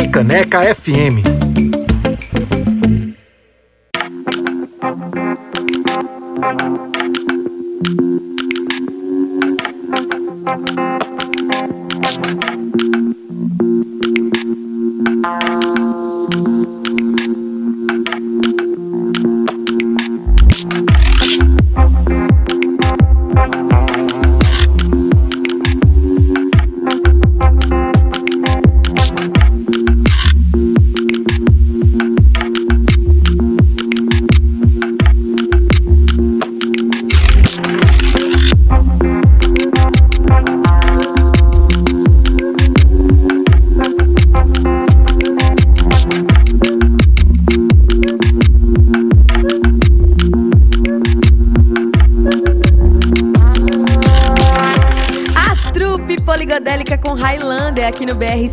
Freicaneca FM.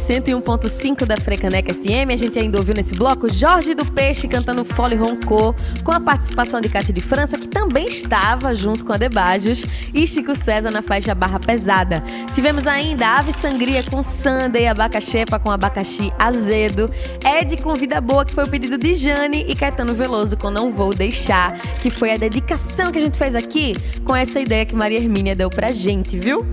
101.5 da Frecaneca FM. A gente ainda ouviu nesse bloco Jorge do Peixe cantando Fole Roncô, com a participação de Cátia de França, que também estava junto com a Debajos, e Chico César na faixa Barra Pesada. Tivemos ainda Ave Sangria com Sunday, Abacaxepa com abacaxi azedo, Ed com Vida Boa, que foi o pedido de Jane, e Caetano Veloso com Não Vou Deixar, que foi a dedicação que a gente fez aqui com essa ideia que Maria Hermínia deu pra gente, viu?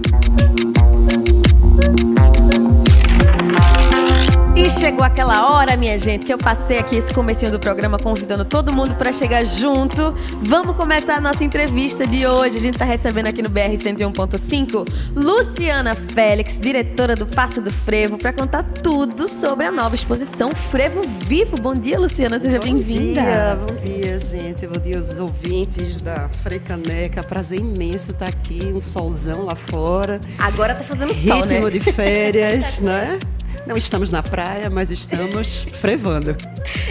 E chegou aquela hora, minha gente, que eu passei aqui esse comecinho do programa convidando todo mundo para chegar junto. Vamos começar a nossa entrevista de hoje. A gente está recebendo aqui no BR 101.5 Luciana Félix, diretora do Passo do Frevo, para contar tudo sobre a nova exposição Frevo Vivo. Bom dia, Luciana, seja bem-vinda. Bom dia, bom dia, gente. Bom dia aos ouvintes da Frecaneca. Prazer imenso estar aqui, um solzão lá fora. Agora tá fazendo sol, Ritmo né? Ritmo de férias, né? Não estamos na praia, mas estamos frevando.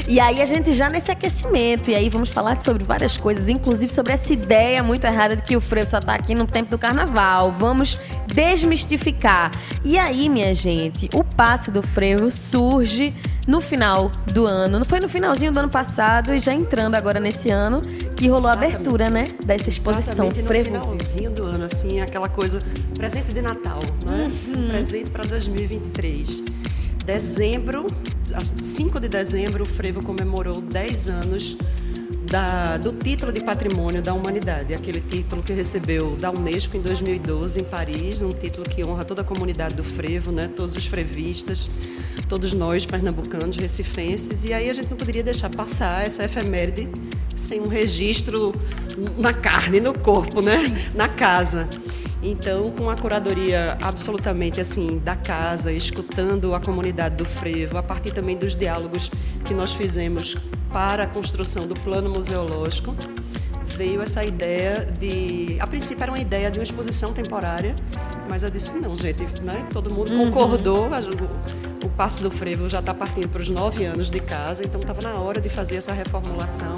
E aí a gente já nesse aquecimento, e aí vamos falar sobre várias coisas, inclusive sobre essa ideia muito errada de que o frevo só tá aqui no tempo do carnaval. Vamos desmistificar. E aí, minha gente, o passe do frevo surge no final do ano. Não foi no finalzinho do ano passado e já entrando agora nesse ano que rolou Exatamente. a abertura, né, dessa exposição Exatamente, frevo. No finalzinho do ano, assim, aquela coisa presente de Natal, né? Uhum. Presente para 2023. Dezembro, 5 de dezembro, o Frevo comemorou 10 anos da, do título de Patrimônio da Humanidade, aquele título que recebeu da Unesco em 2012 em Paris, um título que honra toda a comunidade do frevo, né? todos os frevistas, todos nós pernambucanos, recifenses, e aí a gente não poderia deixar passar essa efeméride sem um registro na carne, no corpo, né? na casa. Então, com a curadoria absolutamente assim da casa, escutando a comunidade do frevo, a partir também dos diálogos que nós fizemos para a construção do plano museológico, veio essa ideia de, a princípio era uma ideia de uma exposição temporária, mas eu disse não, gente, né? Todo mundo uhum. concordou. O, o Passo do Frevo já está partindo para os nove anos de casa, então estava na hora de fazer essa reformulação.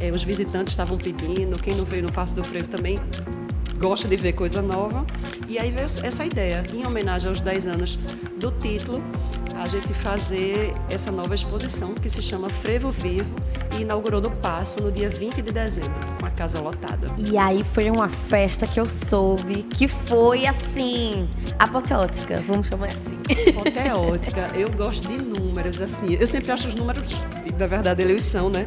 É, os visitantes estavam pedindo, quem não veio no Passo do Frevo também gosta de ver coisa nova. E aí veio essa ideia, em homenagem aos 10 anos do título, a gente fazer essa nova exposição que se chama Frevo Vivo e inaugurou no Passo no dia 20 de dezembro, com a casa lotada. E aí foi uma festa que eu soube que foi assim, apoteótica, vamos chamar assim. Apoteótica, eu gosto de números, assim. Eu sempre acho os números, na verdade, eles são, né?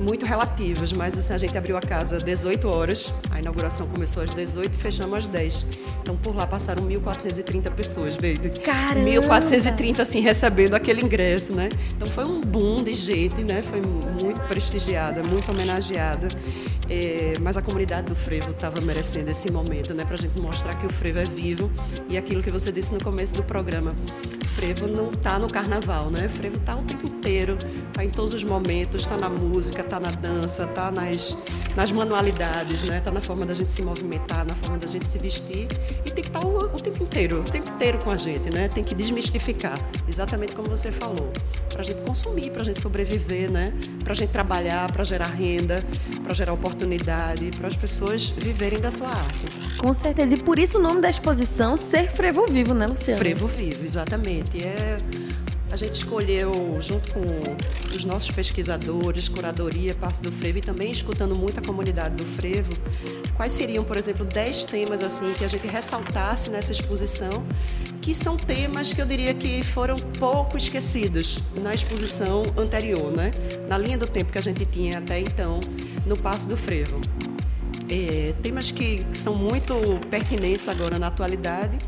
Muito relativas, mas assim, a gente abriu a casa às 18 horas, a inauguração começou às 18 e fechamos às 10. Então por lá passaram 1.430 pessoas, veio. Caramba! 1.430 assim recebendo aquele ingresso, né? Então foi um boom de gente, né? Foi muito prestigiada, muito homenageada. É, mas a comunidade do frevo estava merecendo esse momento, né, para a gente mostrar que o frevo é vivo e aquilo que você disse no começo do programa, frevo não está no carnaval, né? O frevo está o tempo inteiro, está em todos os momentos, está na música, está na dança, está nas, nas manualidades, né? Está na forma da gente se movimentar, na forma da gente se vestir e tem que estar tá o, o tempo inteiro, o tempo inteiro com a gente, né? Tem que desmistificar, exatamente como você falou, para a gente consumir, para a gente sobreviver, né? Para a gente trabalhar, para gerar renda, para gerar oportunidade para as pessoas viverem da sua arte. Com certeza. E por isso o nome da exposição Ser Frevo Vivo, né, Luciana? Frevo Vivo, exatamente. É a gente escolheu, junto com os nossos pesquisadores, curadoria, Passo do Frevo, e também escutando muito a comunidade do Frevo, quais seriam, por exemplo, 10 temas assim que a gente ressaltasse nessa exposição, que são temas que eu diria que foram pouco esquecidos na exposição anterior, né? na linha do tempo que a gente tinha até então no Passo do Frevo. É, temas que são muito pertinentes agora na atualidade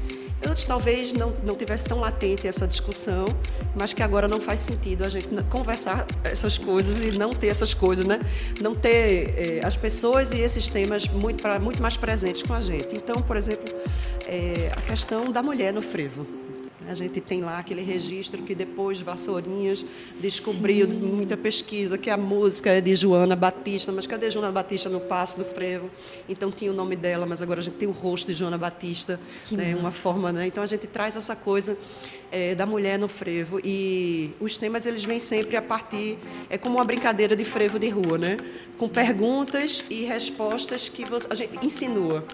Antes talvez não, não tivesse tão latente essa discussão, mas que agora não faz sentido a gente conversar essas coisas e não ter essas coisas, né? Não ter eh, as pessoas e esses temas muito, pra, muito mais presentes com a gente. Então, por exemplo, eh, a questão da mulher no frevo. A gente tem lá aquele registro que depois Vassourinhas descobriu Sim. muita pesquisa que a música é de Joana Batista, mas cadê Joana Batista no Passo do Frevo? Então tinha o nome dela, mas agora a gente tem o rosto de Joana Batista, né, uma forma, né? Então a gente traz essa coisa é, da mulher no frevo e os temas eles vêm sempre a partir é como uma brincadeira de frevo de rua, né? Com perguntas e respostas que você, a gente insinua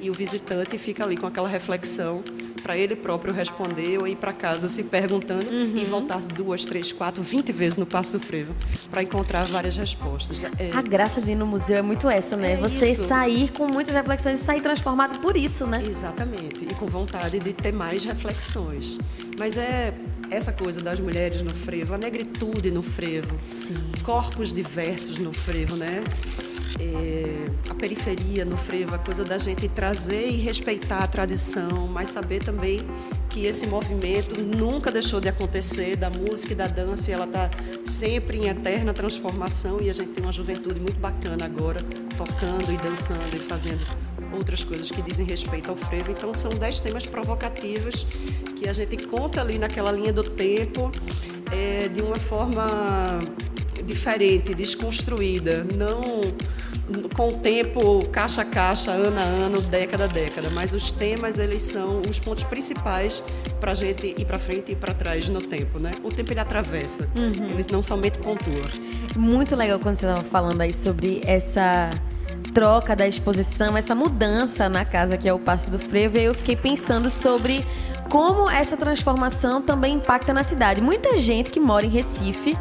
e o visitante fica ali com aquela reflexão para ele próprio responder ou ir para casa se perguntando uhum. e voltar duas, três, quatro, vinte vezes no Passo do Frevo para encontrar várias respostas. É... A graça de ir no museu é muito essa, né? É Você isso. sair com muitas reflexões e sair transformado por isso, né? Exatamente. E com vontade de ter mais reflexões. Mas é essa coisa das mulheres no frevo, a negritude no frevo, Sim. corpos diversos no frevo, né? É, a periferia no frevo, a coisa da gente trazer e respeitar a tradição, mas saber também que esse movimento nunca deixou de acontecer, da música e da dança, e ela está sempre em eterna transformação e a gente tem uma juventude muito bacana agora, tocando e dançando e fazendo outras coisas que dizem respeito ao frevo. Então são dez temas provocativos que a gente conta ali naquela linha do tempo é, de uma forma diferente, desconstruída, não com o tempo caixa a caixa, ano a ano, década a década, mas os temas eles são os pontos principais para a gente ir para frente e para trás no tempo, né? O tempo ele atravessa, uhum. ele não somente pontua. Muito legal quando você estava falando aí sobre essa troca da exposição, essa mudança na casa que é o Passo do Frevo, e aí eu fiquei pensando sobre como essa transformação também impacta na cidade. Muita gente que mora em Recife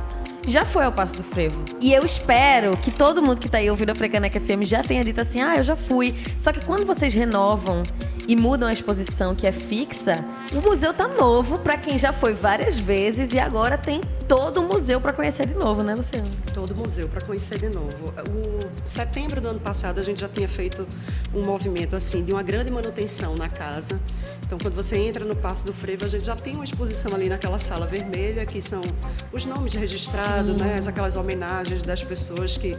já foi ao Passo do Frevo. E eu espero que todo mundo que tá aí ouvindo a Frecaneca FM já tenha dito assim: ah, eu já fui. Só que quando vocês renovam e mudam a exposição que é fixa, o museu tá novo para quem já foi várias vezes e agora tem todo o museu para conhecer de novo, né, Luciano? Todo o museu para conhecer de novo. O setembro do ano passado a gente já tinha feito um movimento assim de uma grande manutenção na casa. Então, quando você entra no Passo do Frevo, a gente já tem uma exposição ali naquela sala vermelha, que são os nomes registrados, né, aquelas homenagens das pessoas que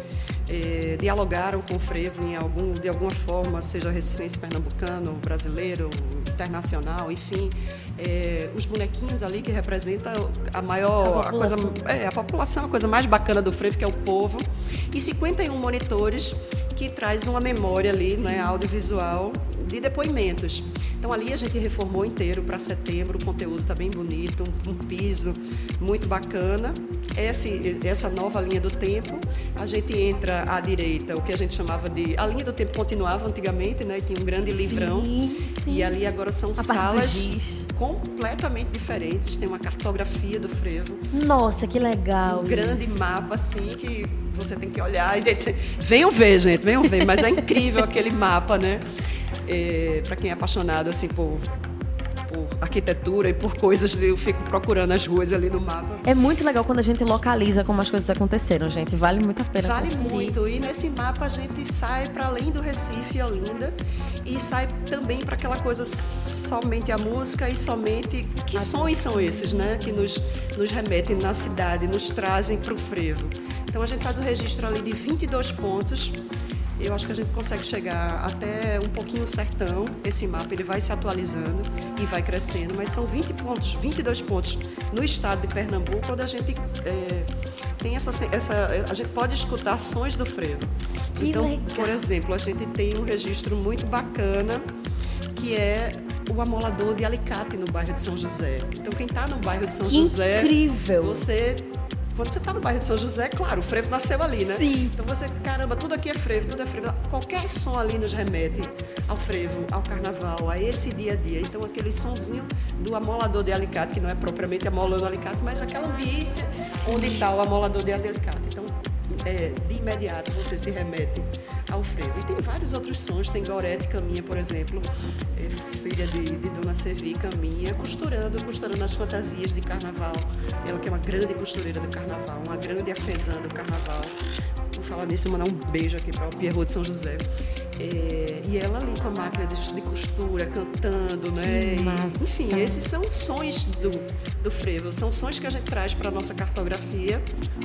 eh, dialogaram com o frevo em algum, de alguma forma, seja recifense pernambucano, brasileiro, internacional, enfim. Eh, os bonequinhos ali que representam a maior, a, a coisa, é, a população, a coisa mais bacana do frevo, que é o povo. E 51 monitores que traz uma memória ali, né, audiovisual, de depoimentos. Então ali a gente reformou inteiro para setembro, o conteúdo está bem bonito, um, um, piso muito bacana. Esse, essa nova linha do tempo, a gente entra à direita, o que a gente chamava de. A linha do tempo continuava antigamente, né? Tinha um grande sim, livrão. Sim. E ali agora são a salas completamente diferentes. Tem uma cartografia do frevo. Nossa, que legal! Um isso. grande mapa, assim, que você tem que olhar e. Venham ver, gente, venham ver. Mas é incrível aquele mapa, né? É, para quem é apaixonado assim por por arquitetura e por coisas, eu fico procurando as ruas ali no mapa. É muito legal quando a gente localiza como as coisas aconteceram, gente. Vale muito a pena. Vale conferir. muito. E nesse mapa a gente sai para além do Recife e Olinda e sai também para aquela coisa somente a música e somente que a sons são esses, né? Que nos, nos remetem na cidade, nos trazem para o frevo. Então a gente faz o registro ali de 22 pontos eu acho que a gente consegue chegar até um pouquinho sertão. Esse mapa ele vai se atualizando e vai crescendo, mas são 20 pontos, 22 pontos no estado de Pernambuco, onde a gente é, tem essa, essa, a gente pode escutar sons do frevo. Que então, legal. por exemplo, a gente tem um registro muito bacana que é o amolador de alicate no bairro de São José. Então, quem está no bairro de São que José, incrível. você quando você está no bairro de São José, claro, o frevo nasceu ali, né? Sim. Então você, caramba, tudo aqui é frevo, tudo é frevo. Qualquer som ali nos remete ao frevo, ao carnaval, a esse dia a dia. Então aquele sonzinho do amolador de alicate, que não é propriamente amolando alicate, mas aquela ambiência Sim. onde está o amolador de alicate. Então, é, de imediato você se remete ao frevo. E tem vários outros sons, tem Gorete Caminha, por exemplo, é, filha de, de Dona Sevi Caminha, costurando, costurando as fantasias de carnaval. Ela que é uma grande costureira do carnaval, uma grande artesã do carnaval. Falar nisso, mandar um beijo aqui para o Pierrot de São José. É, e ela ali com a máquina de, de costura, cantando, né? E, enfim, esses são sons do, do frevo, são sons que a gente traz para a nossa cartografia.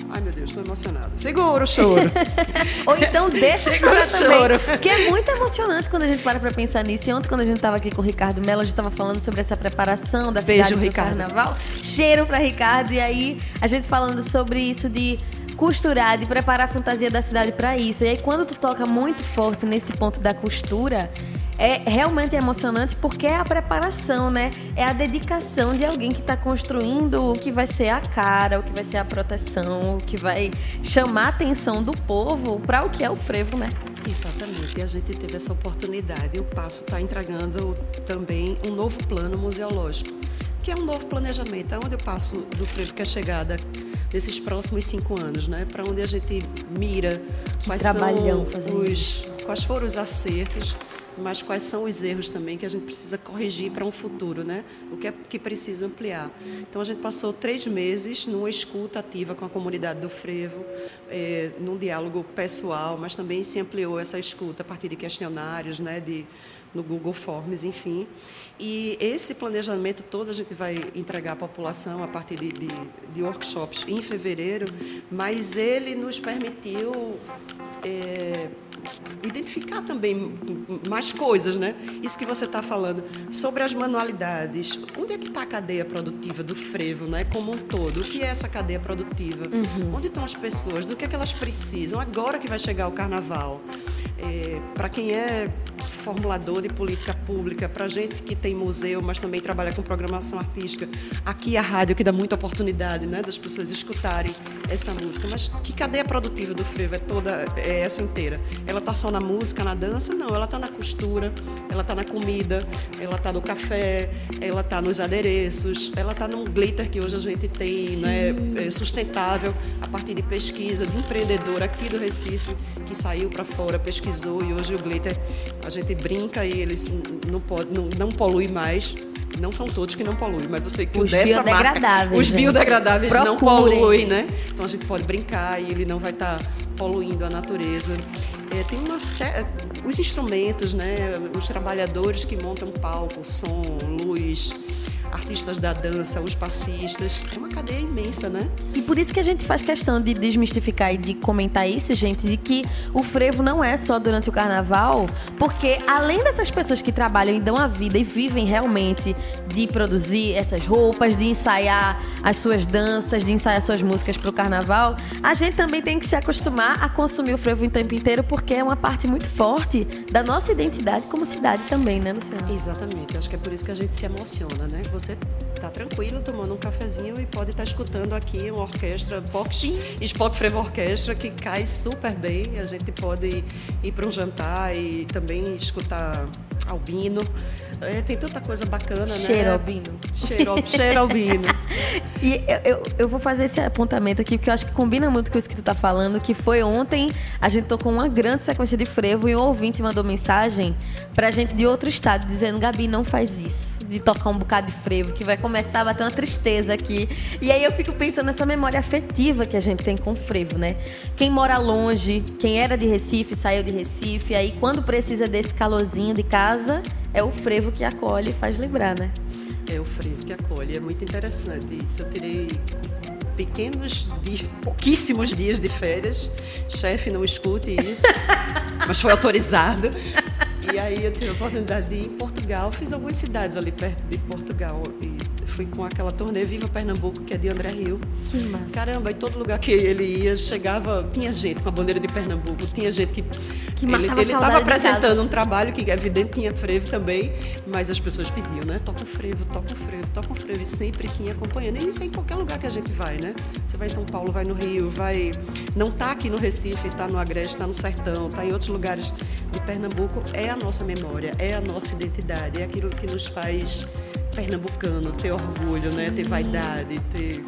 Ai, meu Deus, estou emocionada. Segura o choro. Ou então deixa Segura chorar também. Choro. Que é muito emocionante quando a gente para para pensar nisso. E ontem, quando a gente estava aqui com o Ricardo Mello, a gente estava falando sobre essa preparação da Beijo, cidade do Ricardo. carnaval. Cheiro para Ricardo. E aí, a gente falando sobre isso de costurar, de preparar a fantasia da cidade para isso. E aí quando tu toca muito forte nesse ponto da costura, é realmente emocionante porque é a preparação, né? É a dedicação de alguém que está construindo o que vai ser a cara, o que vai ser a proteção, o que vai chamar a atenção do povo para o que é o frevo, né? Exatamente, e a gente teve essa oportunidade. O Passo está entregando também um novo plano museológico, que é um novo planejamento, onde o Passo do Frevo que é desses próximos cinco anos, né? Para onde a gente mira, que quais são os, quais foram os acertos, mas quais são os erros também que a gente precisa corrigir para um futuro, né? O que é que precisa ampliar. Então a gente passou três meses numa escuta ativa com a comunidade do Frevo, é, num diálogo pessoal, mas também se ampliou essa escuta a partir de questionários, né? De no Google Forms, enfim. E esse planejamento todo a gente vai entregar à população a partir de, de, de workshops em fevereiro, mas ele nos permitiu é, identificar também mais coisas, né? Isso que você está falando sobre as manualidades. Onde é que está a cadeia produtiva do frevo, né? Como um todo. O que é essa cadeia produtiva? Uhum. Onde estão as pessoas? Do que é que elas precisam? Agora que vai chegar o carnaval. É, para quem é formulador de política pública, para gente que tem museu, mas também trabalha com programação artística, aqui a rádio que dá muita oportunidade, né, das pessoas escutarem essa música. Mas que cadeia produtiva do frevo é toda é essa inteira? Ela está só na música, na dança? Não, ela está na costura, ela está na comida, ela está no café, ela está nos adereços, ela está num glitter que hoje a gente tem, né, é sustentável a partir de pesquisa de empreendedor aqui do Recife que saiu para fora pesquisou e hoje o glitter a gente brinca e eles não, pode, não, não polui mais. Não são todos que não poluem, mas eu sei que os dessa marca, os biodegradáveis não poluem, né? Então a gente pode brincar e ele não vai estar tá poluindo a natureza. É, tem uma os instrumentos, né? Os trabalhadores que montam palco, som, luz, artistas da dança, os passistas. É uma cadeia imensa, né? E por isso que a gente faz questão de desmistificar e de comentar isso, gente, de que o frevo não é só durante o carnaval, porque além dessas pessoas que trabalham e dão a vida e vivem realmente de produzir essas roupas, de ensaiar as suas danças, de ensaiar suas músicas para o carnaval, a gente também tem que se acostumar a consumir o frevo o tempo inteiro, porque é uma parte muito forte da nossa identidade como cidade também, né, Luciana? Exatamente. Eu acho que é por isso que a gente se emociona, né? Você tá tranquilo tomando um cafezinho e pode estar tá escutando aqui uma orquestra Spock, Spock Frevo Orquestra que cai super bem. A gente pode ir para um jantar e também escutar Albino. É, tem tanta coisa bacana, né? Cheiro albino. Cheiro, cheiro albino. e eu, eu, eu, vou fazer esse apontamento aqui, porque eu acho que combina muito com isso que tu tá falando, que foi ontem, a gente tocou uma grande sequência de frevo e um ouvinte mandou mensagem pra gente de outro estado, dizendo, Gabi, não faz isso de tocar um bocado de frevo, que vai começar a bater uma tristeza aqui. E aí eu fico pensando nessa memória afetiva que a gente tem com o frevo, né? Quem mora longe, quem era de Recife, saiu de Recife, aí quando precisa desse calorzinho de casa, é o frevo que acolhe e faz lembrar, né? É o frevo que acolhe, é muito interessante isso. Eu tirei pequenos dias, pouquíssimos dias de férias. Chefe, não escute isso, mas foi autorizado. E aí eu tive a oportunidade de ir em Portugal, fiz algumas cidades ali perto de Portugal. E fui com aquela turnê Viva Pernambuco, que é de André Rio. Que massa. Caramba, e todo lugar que ele ia, chegava, tinha gente com a bandeira de Pernambuco, tinha gente que. Que ele estava apresentando um trabalho que, evidente, tinha frevo também, mas as pessoas pediam, né? Toca o frevo, toca o frevo, toca o frevo, e sempre quem ia acompanhando. E isso é em qualquer lugar que a gente vai, né? Você vai em São Paulo, vai no Rio, vai. Não tá aqui no Recife, tá no Agreste, tá no Sertão, tá em outros lugares de Pernambuco. É a nossa memória, é a nossa identidade, é aquilo que nos faz pernambucano, ter orgulho, né? Ter vaidade, ter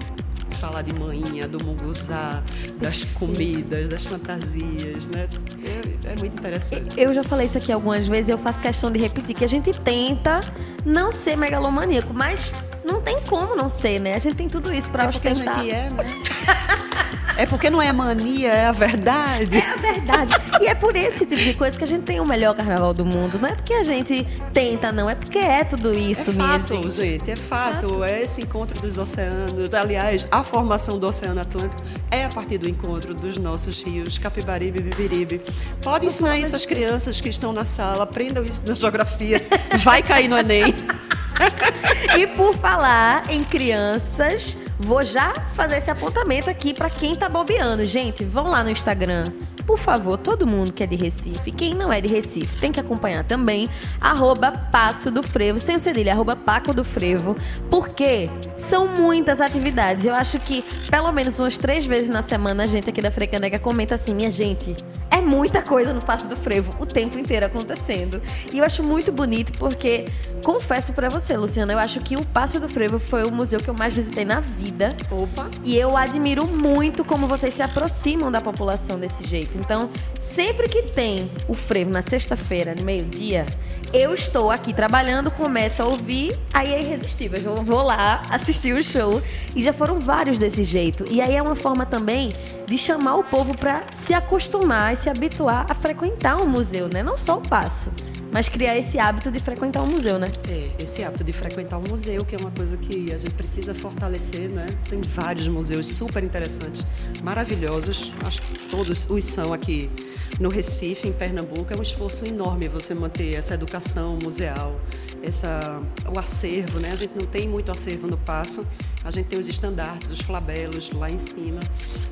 falar de manhinha, do munguzá, das comidas, das fantasias, né? É, é muito interessante. Eu já falei isso aqui algumas vezes e eu faço questão de repetir que a gente tenta não ser megalomaníaco, mas não tem como não ser, né? A gente tem tudo isso pra é porque a ostentar. gente é, né? É porque não é mania, é a verdade. É a verdade. E é por esse tipo de coisa que a gente tem o melhor carnaval do mundo. Não é porque a gente tenta, não. É porque é tudo isso é mesmo. fato, gente, é fato. É esse encontro dos oceanos. Aliás, a formação do Oceano Atlântico é a partir do encontro dos nossos rios Capibaribe e Bibiribe. Pode ensinar isso às crianças que estão na sala, aprendam isso na geografia. Vai cair no Enem. E por falar em crianças, vou já fazer esse apontamento aqui pra quem tá bobeando. Gente, vão lá no Instagram. Por favor, todo mundo que é de Recife, quem não é de Recife, tem que acompanhar também, arroba Passo do Frevo, sem o cedilha, arroba Paco do Frevo, porque são muitas atividades. Eu acho que pelo menos umas três vezes na semana a gente aqui da Frecaneca comenta assim, minha gente, é muita coisa no Passo do Frevo, o tempo inteiro acontecendo. E eu acho muito bonito porque, confesso pra você, Luciana, eu acho que o Passo do Frevo foi o museu que eu mais visitei na vida. Opa! E eu admiro muito como vocês se aproximam da população desse jeito. Então, sempre que tem o frevo na sexta-feira, no meio-dia, eu estou aqui trabalhando, começo a ouvir, aí é irresistível. Eu vou lá assistir o show. E já foram vários desse jeito. E aí é uma forma também de chamar o povo para se acostumar se habituar a frequentar um museu, né? Não só o passo, mas criar esse hábito de frequentar um museu, né? É, esse hábito de frequentar um museu, que é uma coisa que a gente precisa fortalecer, né? Tem vários museus super interessantes, maravilhosos. Acho que todos os são aqui no Recife, em Pernambuco. É um esforço enorme você manter essa educação museal, essa, o acervo, né? A gente não tem muito acervo no Passo. A gente tem os estandartes, os flabelos lá em cima.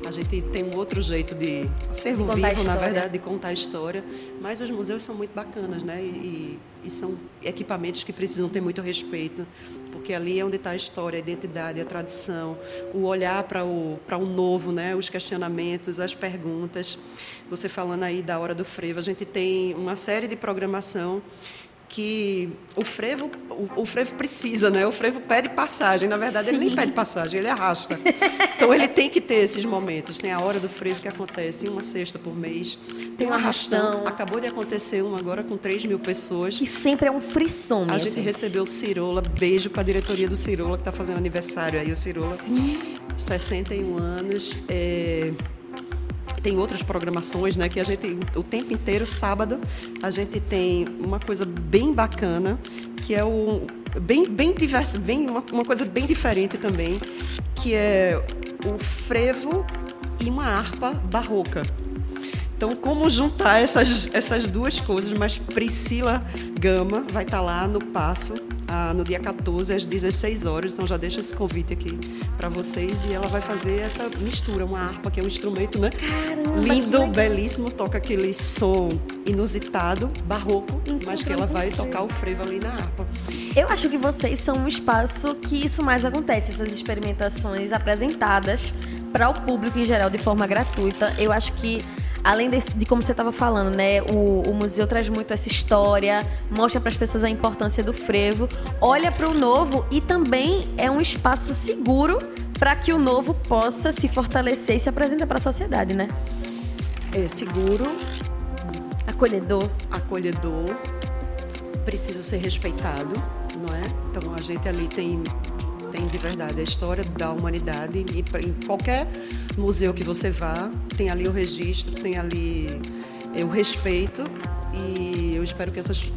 A gente tem um outro jeito de acervo Contar vivo, na verdade, de contar a história. Mas os museus são muito bacanas, né? E, e são equipamentos que precisam ter muito respeito, porque ali é onde está a história, a identidade, a tradição, o olhar para o, para o novo, né? Os questionamentos, as perguntas. Você falando aí da Hora do Frevo, a gente tem uma série de programação que o frevo, o, o frevo precisa, né? O frevo pede passagem. Na verdade, ele nem pede passagem, ele arrasta. Então, ele tem que ter esses momentos. Tem a hora do frevo que acontece uma sexta por mês. Tem um arrastão. Acabou de acontecer um agora com 3 mil pessoas. Que sempre é um frisson, A gente recebeu o Cirola. Beijo para a diretoria do Cirola, que está fazendo aniversário aí. O Cirola, 61 anos. É, tem outras programações, né? Que a gente, o tempo inteiro, sábado, a gente tem uma coisa bem bacana, que é o bem, bem diverso, bem uma, uma coisa bem diferente também, que é o frevo e uma harpa barroca. Então, como juntar essas, essas duas coisas? Mas Priscila Gama vai estar lá no Passo, ah, no dia 14, às 16 horas. Então, já deixa esse convite aqui para vocês. E ela vai fazer essa mistura, uma harpa, que é um instrumento, né? Caramba, Lindo, belíssimo. Toca aquele som inusitado, barroco, mas que ela vai tocar o frevo ali na harpa. Eu acho que vocês são um espaço que isso mais acontece, essas experimentações apresentadas para o público em geral de forma gratuita. Eu acho que além desse- de como você estava falando, né, o, o museu traz muito essa história, mostra para as pessoas a importância do frevo, olha para o novo e também é um espaço seguro para que o novo possa se fortalecer e se apresentar para a sociedade, né? É seguro, Acolhedor. acolhedor, precisa ser respeitado, não é? Então a gente ali tem tem de verdade a história da humanidade e em qualquer museu que você vá tem ali o registro, tem ali é, o respeito e eu espero que essas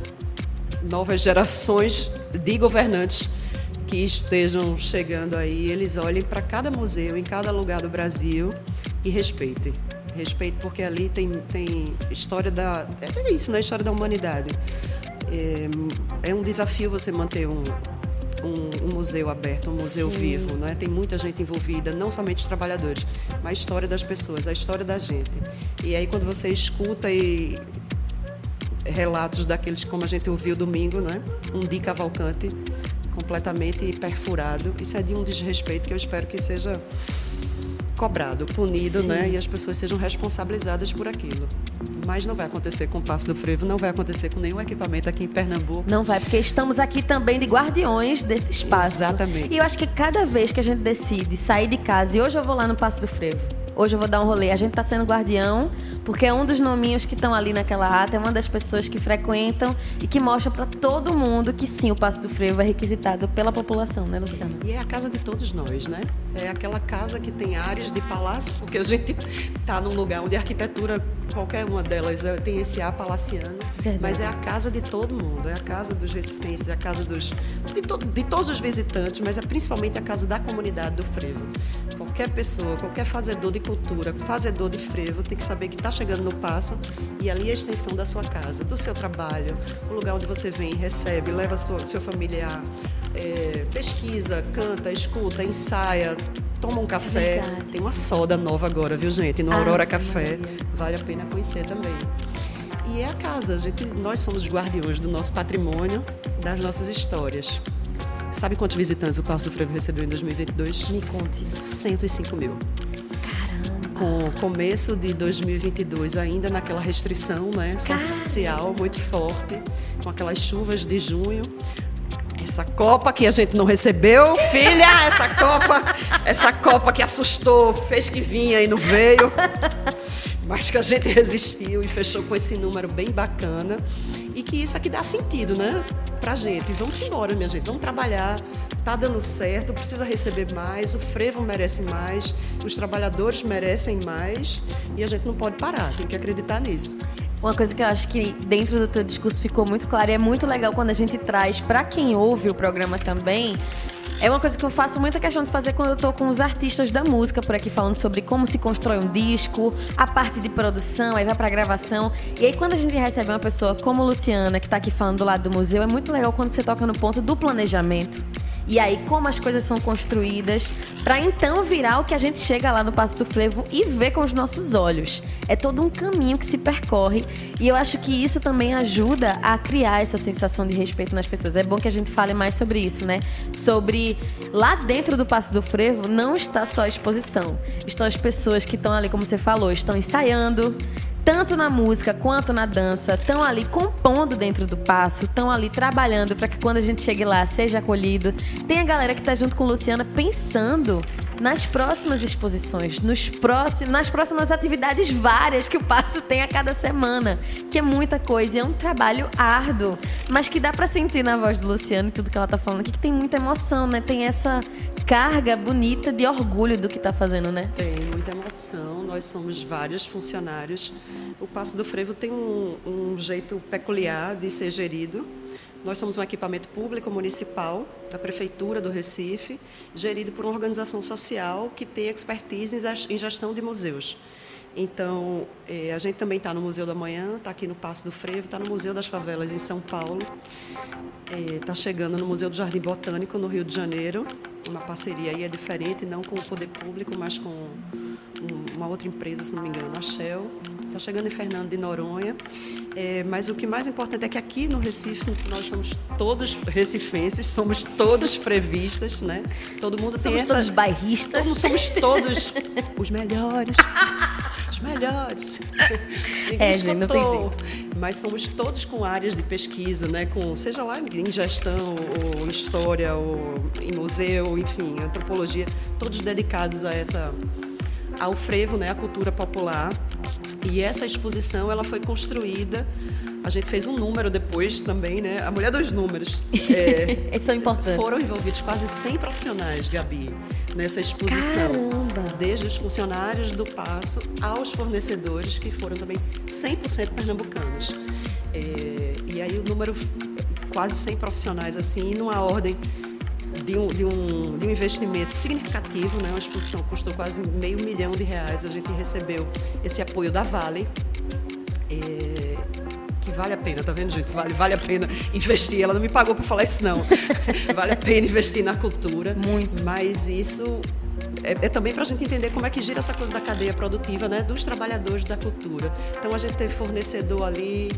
novas gerações de governantes que estejam chegando aí, eles olhem para cada museu, em cada lugar do Brasil e respeitem. Respeito porque ali tem, tem história da. É isso, né? História da humanidade. É, é um desafio você manter um, um, um museu aberto, um museu Sim. vivo, né? Tem muita gente envolvida, não somente os trabalhadores, mas a história das pessoas, a história da gente. E aí quando você escuta e relatos daqueles como a gente ouviu domingo, né? Um Di Cavalcante completamente perfurado. Isso é de um desrespeito que eu espero que seja cobrado, punido, né? Sim. né? E as pessoas sejam responsabilizadas por aquilo. Mas não vai acontecer com o Passo do Frevo, não vai acontecer com nenhum equipamento aqui em Pernambuco. Não vai, porque estamos aqui também de guardiões desse espaço. Exatamente. E eu acho que cada vez que a gente decide sair de casa, e hoje eu vou lá no Passo do Frevo, hoje eu vou dar um rolê, a gente está sendo guardião porque é um dos nominhos que estão ali naquela ata, é uma das pessoas que frequentam e que mostra para todo mundo que sim, o Passo do Frevo é requisitado pela população, né, Luciana? E é a casa de todos nós, né? É aquela casa que tem áreas de palácio, porque a gente está num lugar onde a arquitetura, qualquer uma delas, é, tem esse ar palaciano, Verdade. mas é a casa de todo mundo, é a casa dos recifenses, é a casa dos, de, to, de todos os visitantes, mas é principalmente a casa da comunidade do frevo. Qualquer pessoa, qualquer fazedor de cultura, fazedor de frevo, tem que saber que está chegando no passo e ali é a extensão da sua casa, do seu trabalho, o lugar onde você vem, recebe, leva sua, seu familiar, é, pesquisa, canta, escuta, ensaia, toma um café. Verdade. Tem uma soda nova agora, viu, gente? No ah, Aurora Café. Vale a pena conhecer também. E é a casa, gente, nós somos guardiões do nosso patrimônio, das nossas histórias. Sabe quantos visitantes o Passo do Frevo recebeu em 2022? Me conte. 105 mil com o começo de 2022 ainda naquela restrição né, social muito forte, com aquelas chuvas de junho. Essa Copa que a gente não recebeu, filha, essa Copa, essa Copa que assustou, fez que vinha e não veio. Mas que a gente resistiu e fechou com esse número bem bacana. E que isso aqui dá sentido, né? Pra gente. Vamos embora, minha gente. Vamos trabalhar, está dando certo, precisa receber mais, o frevo merece mais, os trabalhadores merecem mais e a gente não pode parar, tem que acreditar nisso. Uma coisa que eu acho que dentro do teu discurso ficou muito clara e é muito legal quando a gente traz para quem ouve o programa também. É uma coisa que eu faço muita questão de fazer quando eu tô com os artistas da música por aqui falando sobre como se constrói um disco, a parte de produção, aí vai pra gravação. E aí quando a gente recebe uma pessoa como Luciana, que tá aqui falando do lado do museu, é muito legal quando você toca no ponto do planejamento e aí como as coisas são construídas, para então virar o que a gente chega lá no Passo do Frevo e vê com os nossos olhos. É todo um caminho que se percorre e eu acho que isso também ajuda a criar essa sensação de respeito nas pessoas. É bom que a gente fale mais sobre isso, né? Sobre lá dentro do Passo do Frevo não está só a exposição, estão as pessoas que estão ali, como você falou, estão ensaiando, tanto na música quanto na dança, estão ali compondo dentro do passo, estão ali trabalhando para que quando a gente chegue lá seja acolhido. Tem a galera que está junto com Luciana pensando nas próximas exposições, nos próximos, nas próximas atividades várias que o Passo tem a cada semana, que é muita coisa e é um trabalho árduo, mas que dá para sentir na voz do Luciano e tudo que ela tá falando aqui, que tem muita emoção, né? Tem essa carga bonita de orgulho do que tá fazendo, né? Tem muita emoção. Nós somos vários funcionários. O Passo do Frevo tem um, um jeito peculiar de ser gerido nós somos um equipamento público municipal da Prefeitura do Recife, gerido por uma organização social que tem expertise em gestão de museus. Então, eh, a gente também está no Museu da Manhã, está aqui no Passo do Frevo, está no Museu das Favelas em São Paulo, está eh, chegando no Museu do Jardim Botânico no Rio de Janeiro. Uma parceria aí é diferente, não com o poder público, mas com uma outra empresa, se não me engano, a Shell. Está chegando em Fernando de Noronha. É, mas o que mais importante é que aqui no Recife nós somos todos recifenses, somos todos frevistas, né? Todo mundo somos tem essa... todos bairristas. Todos, somos todos os melhores. Os melhores. Ninguém é, gente, não tem Mas somos todos com áreas de pesquisa, né? Com, seja lá em gestão, ou história, ou em museu, enfim, antropologia, todos dedicados a essa ao frevo, né, a cultura popular. E essa exposição ela foi construída. A gente fez um número depois também, né? A mulher dos números. É, Isso é importante. Foram envolvidos quase 100 profissionais, Gabi, nessa exposição. Caramba. Desde os funcionários do Passo aos fornecedores, que foram também 100% pernambucanos. É, e aí o número, quase 100 profissionais, assim, numa ordem de um, de um, de um investimento significativo, né? uma exposição que custou quase meio milhão de reais. A gente recebeu esse apoio da Vale, é, que vale a pena, tá vendo, gente? Vale, vale a pena investir. Ela não me pagou para falar isso, não. vale a pena investir na cultura. Muito. Mas isso é, é, também para a gente entender como é que gira essa coisa da cadeia produtiva, né, dos trabalhadores da cultura. Então a gente teve fornecedor ali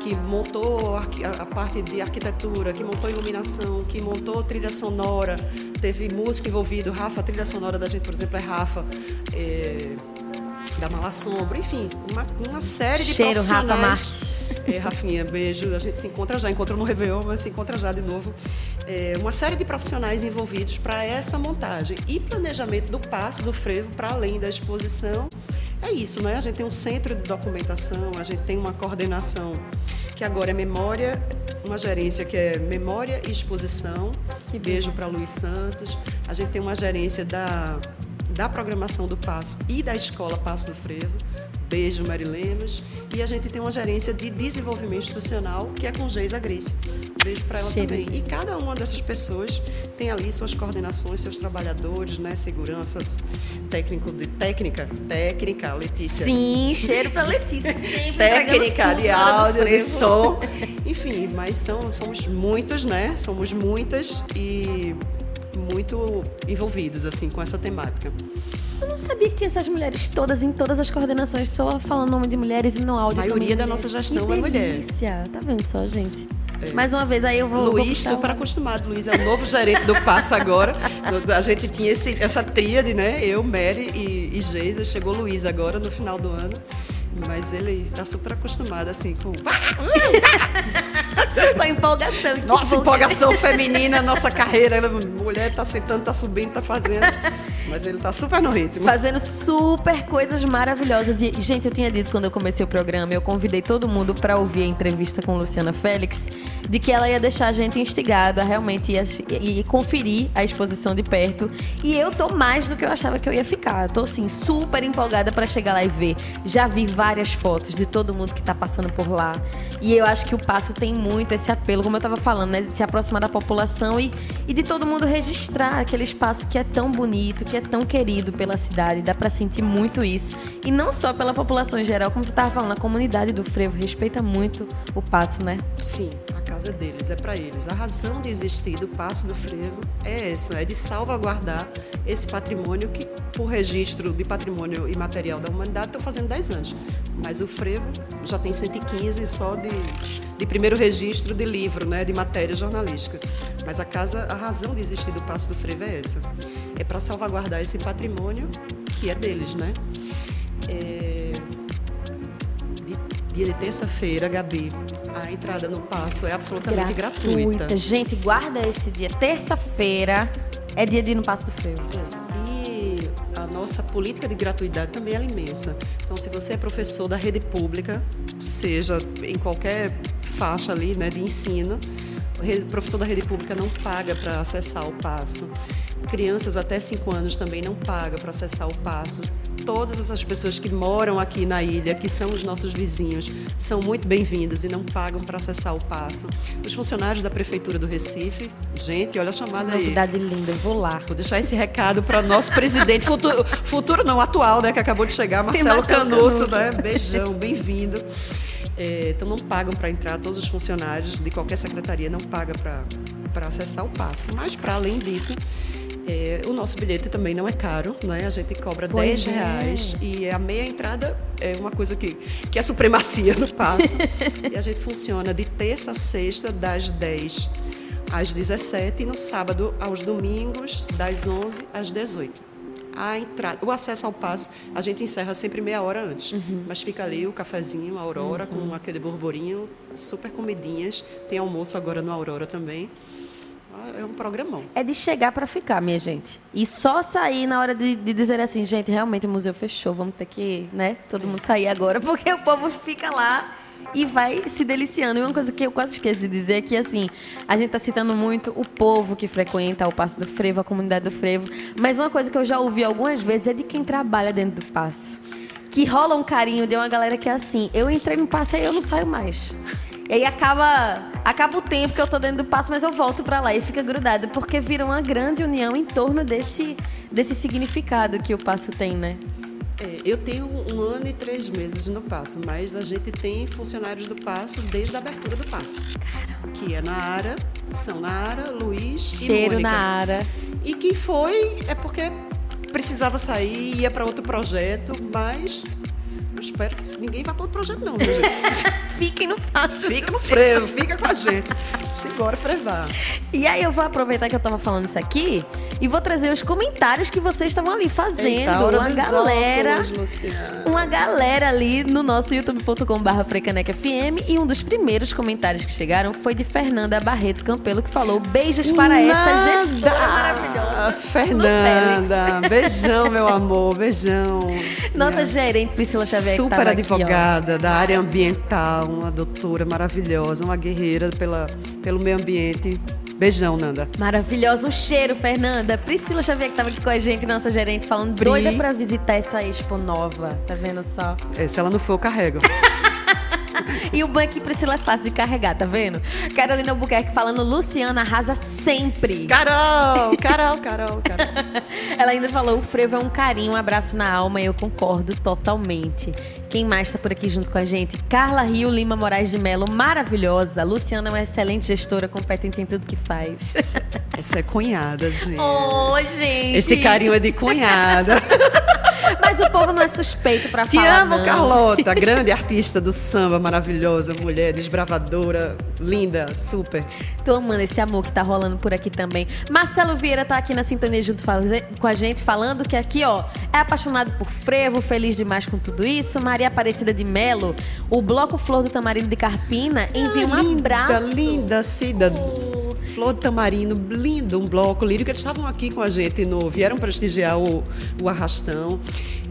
que montou a, a, parte de arquitetura, que montou iluminação, que montou trilha sonora, teve música envolvido. Rafa, a trilha sonora da gente, por exemplo, é Rafa. É, da Mala Sombra, enfim, uma, uma série de Cheiro, profissionais. Rafa Marques. É, Rafinha, beijo. A gente se encontra já, encontrou no Réveillon, mas se encontra já de novo. É, uma série de profissionais envolvidos para essa montagem e planejamento do passo do frevo para além da exposição. É isso, né? A gente tem um centro de documentação, a gente tem uma coordenação que agora é memória, uma gerência que é memória e exposição. Que beijo para Luiz Santos. A gente tem uma gerência da da programação do Passo e da escola Passo do Frevo. Beijo, Mari Lemos. E a gente tem uma gerência de desenvolvimento institucional, que é com Geisa Grace. Beijo para ela também. E cada uma dessas pessoas tem ali suas coordenações, seus trabalhadores, né? Seguranças, técnico de técnica, técnica, Letícia. Sim, cheiro para Letícia. Sempre técnica de áudio, de som. Enfim, mas são, somos muitos, né? Somos muitas e muito envolvidos assim com essa temática. Eu não sabia que tinha essas mulheres todas em todas as coordenações, só falando nome de mulheres e no áudio. A maioria da nossa gestão que é mulher. delícia. Tá vendo só, gente? Mais uma vez, aí eu vou. vou Luiz, puxar super uma- acostumado. Luiz é o novo gerente do Passa agora. A gente tinha esse- essa tríade, né? Eu, Mary e, e Geisa. Chegou Luiz agora no final do ano. Mas ele tá super acostumado, assim, com. Com a empolgação. que Nossa, empolgação feminina, nossa carreira. Mulher tá sentando, tá subindo, tá fazendo. Mas ele tá super no ritmo. Fazendo super coisas maravilhosas. E, gente, eu tinha dito quando eu comecei o programa, eu convidei todo mundo para ouvir a entrevista com Luciana Félix, de que ela ia deixar a gente instigada, realmente ia e conferir a exposição de perto. E eu tô mais do que eu achava que eu ia ficar. Tô assim, super empolgada para chegar lá e ver. Já vi várias fotos de todo mundo que tá passando por lá. E eu acho que o passo tem muito esse apelo, como eu tava falando, né? De se aproximar da população e, e de todo mundo registrar aquele espaço que é tão bonito, que é tão querido pela cidade. Dá pra sentir muito isso. E não só pela população em geral, como você tava falando, a comunidade do Frevo respeita muito o passo, né? Sim, a casa é deles, é para eles. A razão de existir do Passo do Frevo é essa, é de salvaguardar esse patrimônio que, por registro de patrimônio imaterial da humanidade, estão fazendo 10 anos. Mas o Frevo já tem 115 só de, de primeiro registro de livro, né, de matéria jornalística. Mas a casa, a razão de existir do Passo do Frevo é essa. É para salvaguardar esse patrimônio que é deles, né? É, dia de terça-feira, Gabi, a entrada no passo é absolutamente gratuita. Gente, guarda esse dia. Terça-feira é dia de ir no Passo do Frevo. E a nossa política de gratuidade também é imensa. Então, se você é professor da rede pública, seja em qualquer faixa ali né, de ensino, o professor da rede pública não paga para acessar o passo. Crianças até 5 anos também não pagam para acessar o passo. Todas essas pessoas que moram aqui na ilha, que são os nossos vizinhos, são muito bem-vindas e não pagam para acessar o passo. Os funcionários da Prefeitura do Recife, gente, olha a chamada aí. Novidade linda, eu vou lá. Vou deixar esse recado para nosso presidente, futuro, futuro não, atual, né, que acabou de chegar, Marcelo, Marcelo Canuto, Canuto. né? Beijão, bem-vindo. É, então não pagam para entrar, todos os funcionários de qualquer secretaria não pagam para acessar o passo. Mas para além disso, é, o nosso bilhete também não é caro, né? A gente cobra Pois 10 é. reais e a meia entrada é uma coisa que, que é supremacia no passo. e a gente funciona de terça a sexta, das 10 às 17 e no sábado aos domingos, das 11 às 18. A entrada, o acesso ao passo, a gente encerra sempre meia hora antes. Mas fica ali o cafezinho, a Aurora, com aquele borborinho, super comidinhas. Tem almoço agora no Aurora também. É um programão. É de chegar pra ficar, minha gente. E só sair na hora de, de dizer assim, gente, realmente o museu fechou, vamos ter que, né, todo mundo sair agora, porque o povo fica lá e vai se deliciando. E uma coisa que eu quase esqueci de dizer é que, assim, a gente tá citando muito o povo que frequenta o Passo do Frevo, a comunidade do Frevo, mas uma coisa que eu já ouvi algumas vezes é de quem trabalha dentro do Passo. Que rola um carinho de uma galera que é assim, eu entrei no Passo e eu não saio mais. E aí acaba, acaba o tempo que eu tô dentro do passo, mas eu volto pra lá e fica grudada, porque vira uma grande união em torno desse, desse significado que o passo tem, né? É, eu tenho um ano e três meses no Passo, mas a gente tem funcionários do Passo desde a abertura do Passo. Caramba. Que é na Ara, são na Ara, Luiz Cheiro e Mônica. na Ara. E quem foi é porque precisava sair, ia para outro projeto, mas eu espero que ninguém vá para outro projeto não, gente. Fiquem no passo. Fica no frevo, fica com a gente. Simbora frevar. E aí eu vou aproveitar que eu tava falando isso aqui e vou trazer os comentários que vocês estavam ali fazendo. Eita, uma galera. óculos. Uma galera ali no nosso youtube.com.br Frecaneca FM e um dos primeiros comentários que chegaram foi de Fernanda Barreto Campelo que falou beijos para essa gestora Nada! maravilhosa. Fernanda, beijão, meu amor, beijão. Nossa gerente Priscila Xavier super tava aqui, advogada da área ambiental, uma doutora maravilhosa, uma guerreira pela, pelo meio ambiente. Beijão, Nanda. Maravilhosa, um cheiro, Fernanda. Priscila Xavier que tava aqui com a gente, nossa gerente, falando Pri. doida pra visitar essa expo nova. Tá vendo só? É, se ela não for, eu carrego. E o banco Priscila é fácil de carregar, tá vendo? Carolina Albuquerque falando, Luciana arrasa sempre. Carol, Carol, Carol, Carol. Ela ainda falou, o frevo é um carinho, um abraço na alma, e eu concordo totalmente. Quem mais tá por aqui junto com a gente? Carla Rio Lima Moraes de Melo, maravilhosa. Luciana é uma excelente gestora, competente em tudo que faz. Essa é cunhada, gente. Ô, gente! Esse carinho é de cunhada. Mas o povo não é suspeito pra Te falar, amo, não. Carlota, grande artista do samba, maravilhosa, mulher desbravadora, linda, super. Tô amando esse amor que tá rolando por aqui também. Marcelo Vieira tá aqui na sintonia junto com a gente, falando que aqui, ó, é apaixonado por frevo, feliz demais com tudo isso. Maria Aparecida de Melo, o Bloco Flor do Tamarindo de Carpina, envia um Ah, linda, abraço. Linda, Cida. Flor de Tamarino, lindo, um bloco lírico. Eles estavam aqui com a gente, no, vieram prestigiar o, o Arrastão.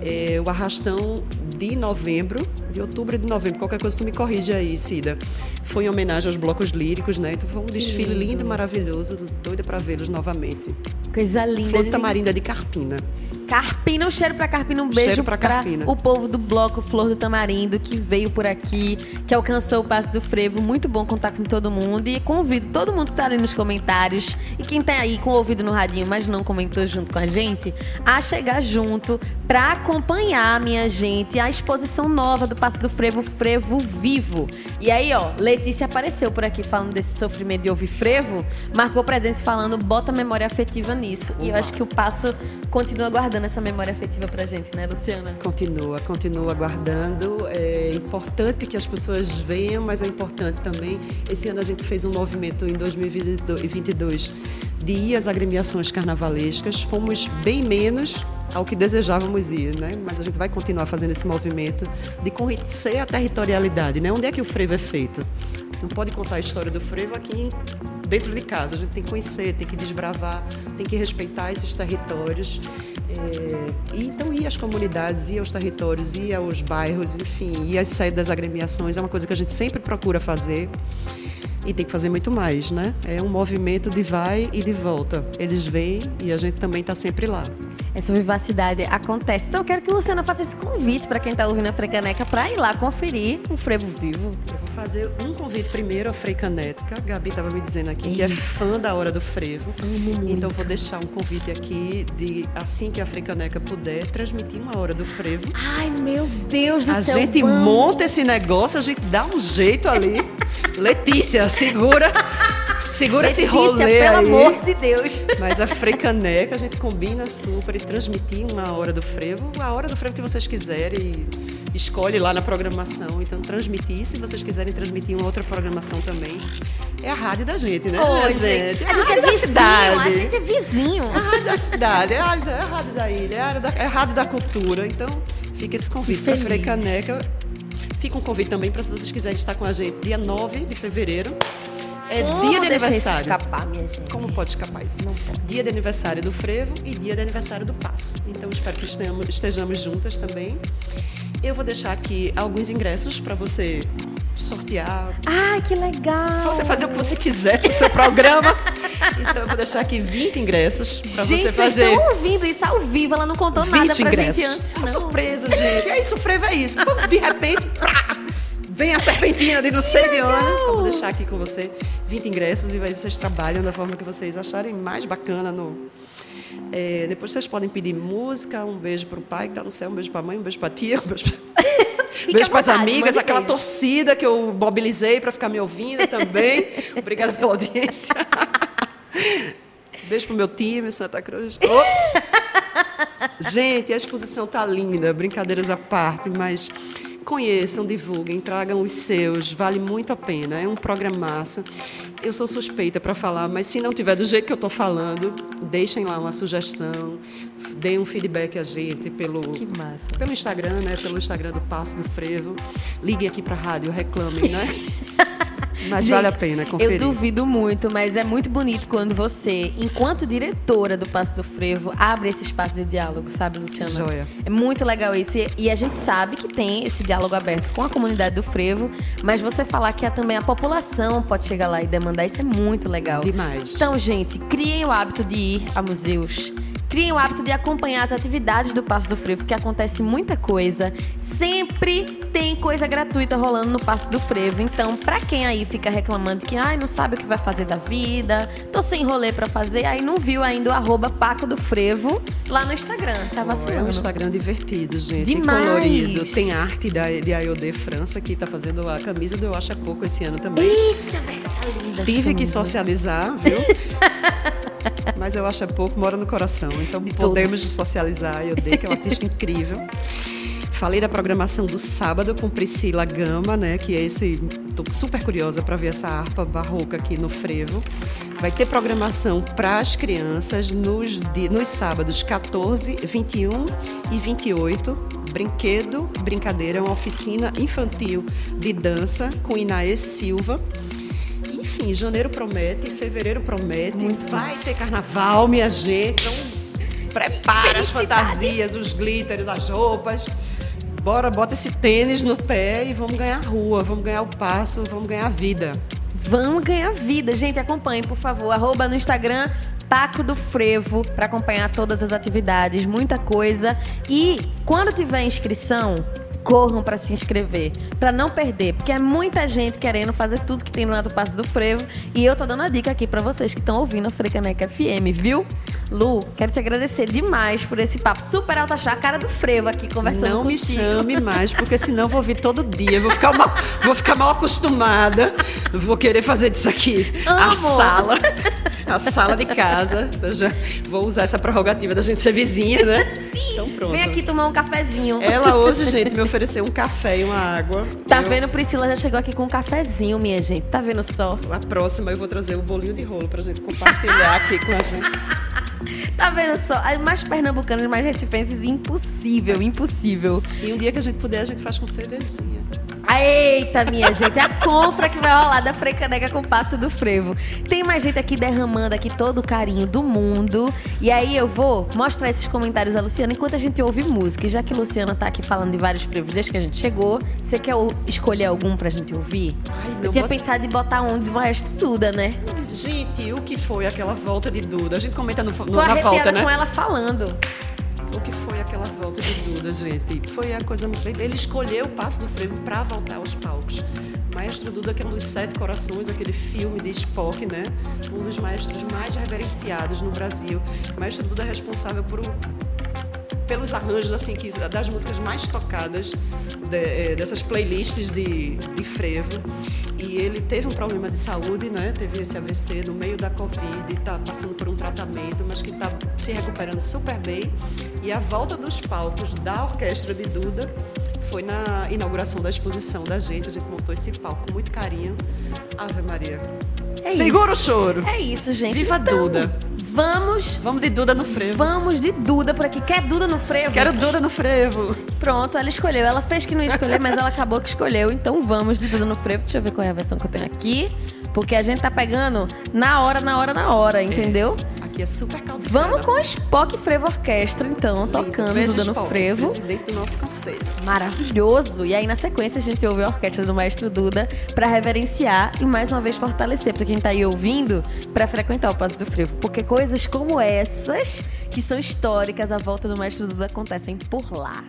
É, o Arrastão de novembro, de outubro e de novembro, qualquer coisa tu me corrige aí, Cida. Foi em homenagem aos blocos líricos, né? Então foi um desfile lindo, e maravilhoso, doida para vê-los novamente. Coisa linda. Flor de gente. Tamarindo é de Carpina. Carpina, um cheiro pra Carpina, um beijo Cheiro pra Carpina. o povo do bloco Flor do Tamarindo que veio por aqui, que alcançou o Passo do Frevo. Muito bom contar com todo mundo e convido todo mundo que tá ali nos comentários e quem tá aí com o ouvido no radinho, mas não comentou junto com a gente, a chegar junto pra acompanhar, minha gente, a exposição nova do Passo do Frevo, Frevo Vivo. E aí, ó, Letícia apareceu por aqui falando desse sofrimento de ouvir frevo, marcou presença falando, bota memória afetiva nisso. E eu acho que o Passo continua guardando essa memória afetiva pra gente, né, Luciana? Continua, continua aguardando. É importante que as pessoas venham, mas é importante também. Esse ano a gente fez um movimento em 2022 de ir às agremiações carnavalescas. Fomos bem menos ao que desejávamos ir, né? Mas a gente vai continuar fazendo esse movimento de conhecer a territorialidade, né? Onde é que o frevo é feito? Não pode contar a história do frevo aqui dentro de casa. A gente tem que conhecer, tem que desbravar, tem que respeitar esses territórios. É, e então ir às comunidades, ir aos territórios, ir aos bairros, enfim, ir às sedes das agremiações é uma coisa que a gente sempre procura fazer. E tem que fazer muito mais, né? É um movimento de vai e de volta. Eles vêm e a gente também está sempre lá. Essa vivacidade acontece. Então eu quero que Luciana faça esse convite pra quem tá ouvindo a Frecaneca pra ir lá conferir o frevo vivo. Eu vou fazer um convite primeiro. A Gabi estava me dizendo aqui que é fã da Hora do Frevo. Então vou deixar um convite aqui de, assim que a Frei Caneca puder, transmitir uma Hora do Frevo. Ai, meu Deus do A céu. gente vamos. monta esse negócio, a gente dá um jeito ali. Letícia, segura, segura esse Letícia, rolê pelo aí. amor de Deus. Mas a Frecaneca, a gente combina super e transmitir uma hora do frevo, a hora do frevo que vocês quiserem, escolhe lá na programação. Então, transmitir, se vocês quiserem transmitir uma outra programação também, é a rádio da gente, né? Ô, gente? É a gente rádio é da vizinho, cidade. a gente é vizinho. É a rádio da cidade, é a rádio, é a rádio da ilha, é a rádio da, é a rádio da cultura. Então, fica esse convite para feliz. Frei Caneca. Fica um convite também para se vocês quiserem estar com a gente dia 9 de fevereiro. É Como dia de aniversário. escapar, minha gente? Como pode escapar isso? Não pode. Dia de aniversário do Frevo e dia de aniversário do Passo. Então espero que estejamos, estejamos juntas também. Eu vou deixar aqui alguns ingressos para você sortear, Ai, que legal. você fazer o que você quiser com o seu programa. Então eu vou deixar aqui 20 ingressos para gente, você fazer. estão ouvindo isso ao vivo, ela não contou 20 nada pra ingressos. gente antes. Uma Não. surpresa, gente. É isso, o frevo é isso. De repente, prá, vem a serpentina de não sei de onde. Então vou deixar aqui com você 20 ingressos e vocês trabalham da forma que vocês acharem mais bacana no, É, depois vocês podem pedir música, um beijo para o pai que está no céu, um beijo para a mãe, um beijo para a tia, um beijo para beijo para as amigas, aquela beijo. torcida que eu mobilizei para ficar me ouvindo também. Obrigada pela audiência. Beijo pro meu time, Santa Cruz. Ops! Gente, a exposição tá linda, brincadeiras à parte, mas conheçam, divulguem, tragam os seus, vale muito a pena. É um programaço. Eu sou suspeita para falar, mas se não tiver do jeito que eu estou falando, deixem lá uma sugestão, deem um feedback a gente pelo, pelo Instagram, né? Pelo Instagram do Passo do Frevo. Liguem aqui para a rádio, reclamem, né? Mas Gente, vale a pena conferir. Eu duvido muito, mas é muito bonito quando você, enquanto diretora do Passo do Frevo, abre esse espaço de diálogo, sabe, Luciana? Joia. É muito legal isso. E a gente sabe que tem esse diálogo aberto com a comunidade do Frevo, mas você falar que é também a população pode chegar lá e demandar, isso é muito legal. Demais. Então, gente, criem o hábito de ir a museus Criem o hábito de acompanhar as atividades do Passo do Frevo, que acontece muita coisa. Sempre tem coisa gratuita rolando no Passo do Frevo. Então, para quem aí fica reclamando que ai, não sabe o que vai fazer da vida, tô sem rolê para fazer, aí não viu ainda o arroba Paco do Frevo lá no Instagram. Tá vacilando. É um Instagram divertido, gente. Demais. colorido. Tem arte da, de IOD França, que tá fazendo a camisa do Eu Acho é Pouco esse ano também. Eita, velho, tá linda Tive que socializar, viu? Mas eu acho é pouco, mora no coração. Então De podemos todos. socializar. Eu dei, que é uma artista incrível. Falei da programação do sábado com Priscila Gama, né? Que é esse. Estou super curiosa para ver essa harpa barroca aqui no frevo. Vai ter programação para as crianças nos, nos sábados 14, 21 e 28. Brinquedo, brincadeira, uma oficina infantil de dança com Inaê Silva enfim, janeiro promete, fevereiro promete, Muito vai bom. ter carnaval, minha gente. Então, prepara as fantasias, os glitters, as roupas. Bora, bota esse tênis no pé e vamos ganhar rua, vamos ganhar o passo, vamos ganhar vida. Vamos ganhar vida. Gente, acompanhe, por favor. Arroba no Instagram, Paco do Frevo, para acompanhar todas as atividades, muita coisa. E quando tiver inscrição, corram para se inscrever, para não perder, porque é muita gente querendo fazer tudo que tem lá do Passo do Frevo. E eu tô dando a dica aqui para vocês que estão ouvindo a Frecaneca FM, viu? Lu, quero te agradecer demais por esse papo super alto achar a cara do frevo aqui conversando Não contigo. me chame mais, porque senão eu vou vir todo dia. Vou ficar mal, vou ficar mal acostumada. Vou querer fazer disso aqui Amo. a sala. A sala de casa. Eu já vou usar essa prerrogativa da gente ser vizinha, né? Sim. Então pronto. Vem aqui tomar um cafezinho. Ela hoje, gente, me ofereceu um café e uma água. Tá eu... vendo? Priscila já chegou aqui com um cafezinho, minha gente. Tá vendo só? A próxima eu vou trazer um bolinho de rolo pra gente compartilhar aqui com a gente. Tá vendo só? Mais pernambucanos, mais recifenses, impossível, impossível. E um dia que a gente puder, a gente faz com cervejinha. Eita, minha gente, é a confra que vai rolar da Frecaneca com o Passo do Frevo. Tem mais gente aqui derramando aqui todo o carinho do mundo. E aí eu vou mostrar esses comentários a Luciana enquanto a gente ouve música. E já que a Luciana tá aqui falando de vários frevos desde que a gente chegou, você quer escolher algum pra gente ouvir? Ai, eu tinha pensado em botar um de Maestro Duda, né? Gente, o que foi aquela volta de Duda? A gente comenta no, no, na volta, né? com ela falando. O que foi aquela volta de Duda, gente? Foi a coisa. Ele escolheu o passo do frevo para voltar aos palcos. Maestro Duda, que é um dos sete corações, aquele filme de Spock, né? Um dos maestros mais reverenciados no Brasil. Maestro Duda é responsável por pelos arranjos assim que das músicas mais tocadas de, eh, dessas playlists de, de frevo e ele teve um problema de saúde, né? Teve esse AVC no meio da Covid, está passando por um tratamento, mas que está se recuperando super bem. E a volta dos palcos da orquestra de Duda foi na inauguração da exposição da gente. A gente montou esse palco com muito carinho. Ave Maria. É Segura isso. o choro. É isso, gente. Viva então, Duda. Vamos. Vamos de Duda no frevo. Vamos de Duda por aqui. Quer Duda no frevo? Quero Duda no frevo. Pronto, ela escolheu. Ela fez que não ia escolher, mas ela acabou que escolheu. Então vamos de Duda no frevo. Deixa eu ver qual é a versão que eu tenho aqui. Porque a gente tá pegando na hora, na hora, na hora, entendeu? É, aqui é super caldo. Vamos com a Spock Frevo Orquestra, então, Lindo. tocando Duda no Spock, frevo. Presidente do nosso conselho. Maravilhoso. E aí, na sequência, a gente ouve a orquestra do Maestro Duda para reverenciar e mais uma vez fortalecer para quem tá aí ouvindo para frequentar o Passo do Frevo. Porque coisas como essas, que são históricas, a volta do Maestro Duda acontecem por lá.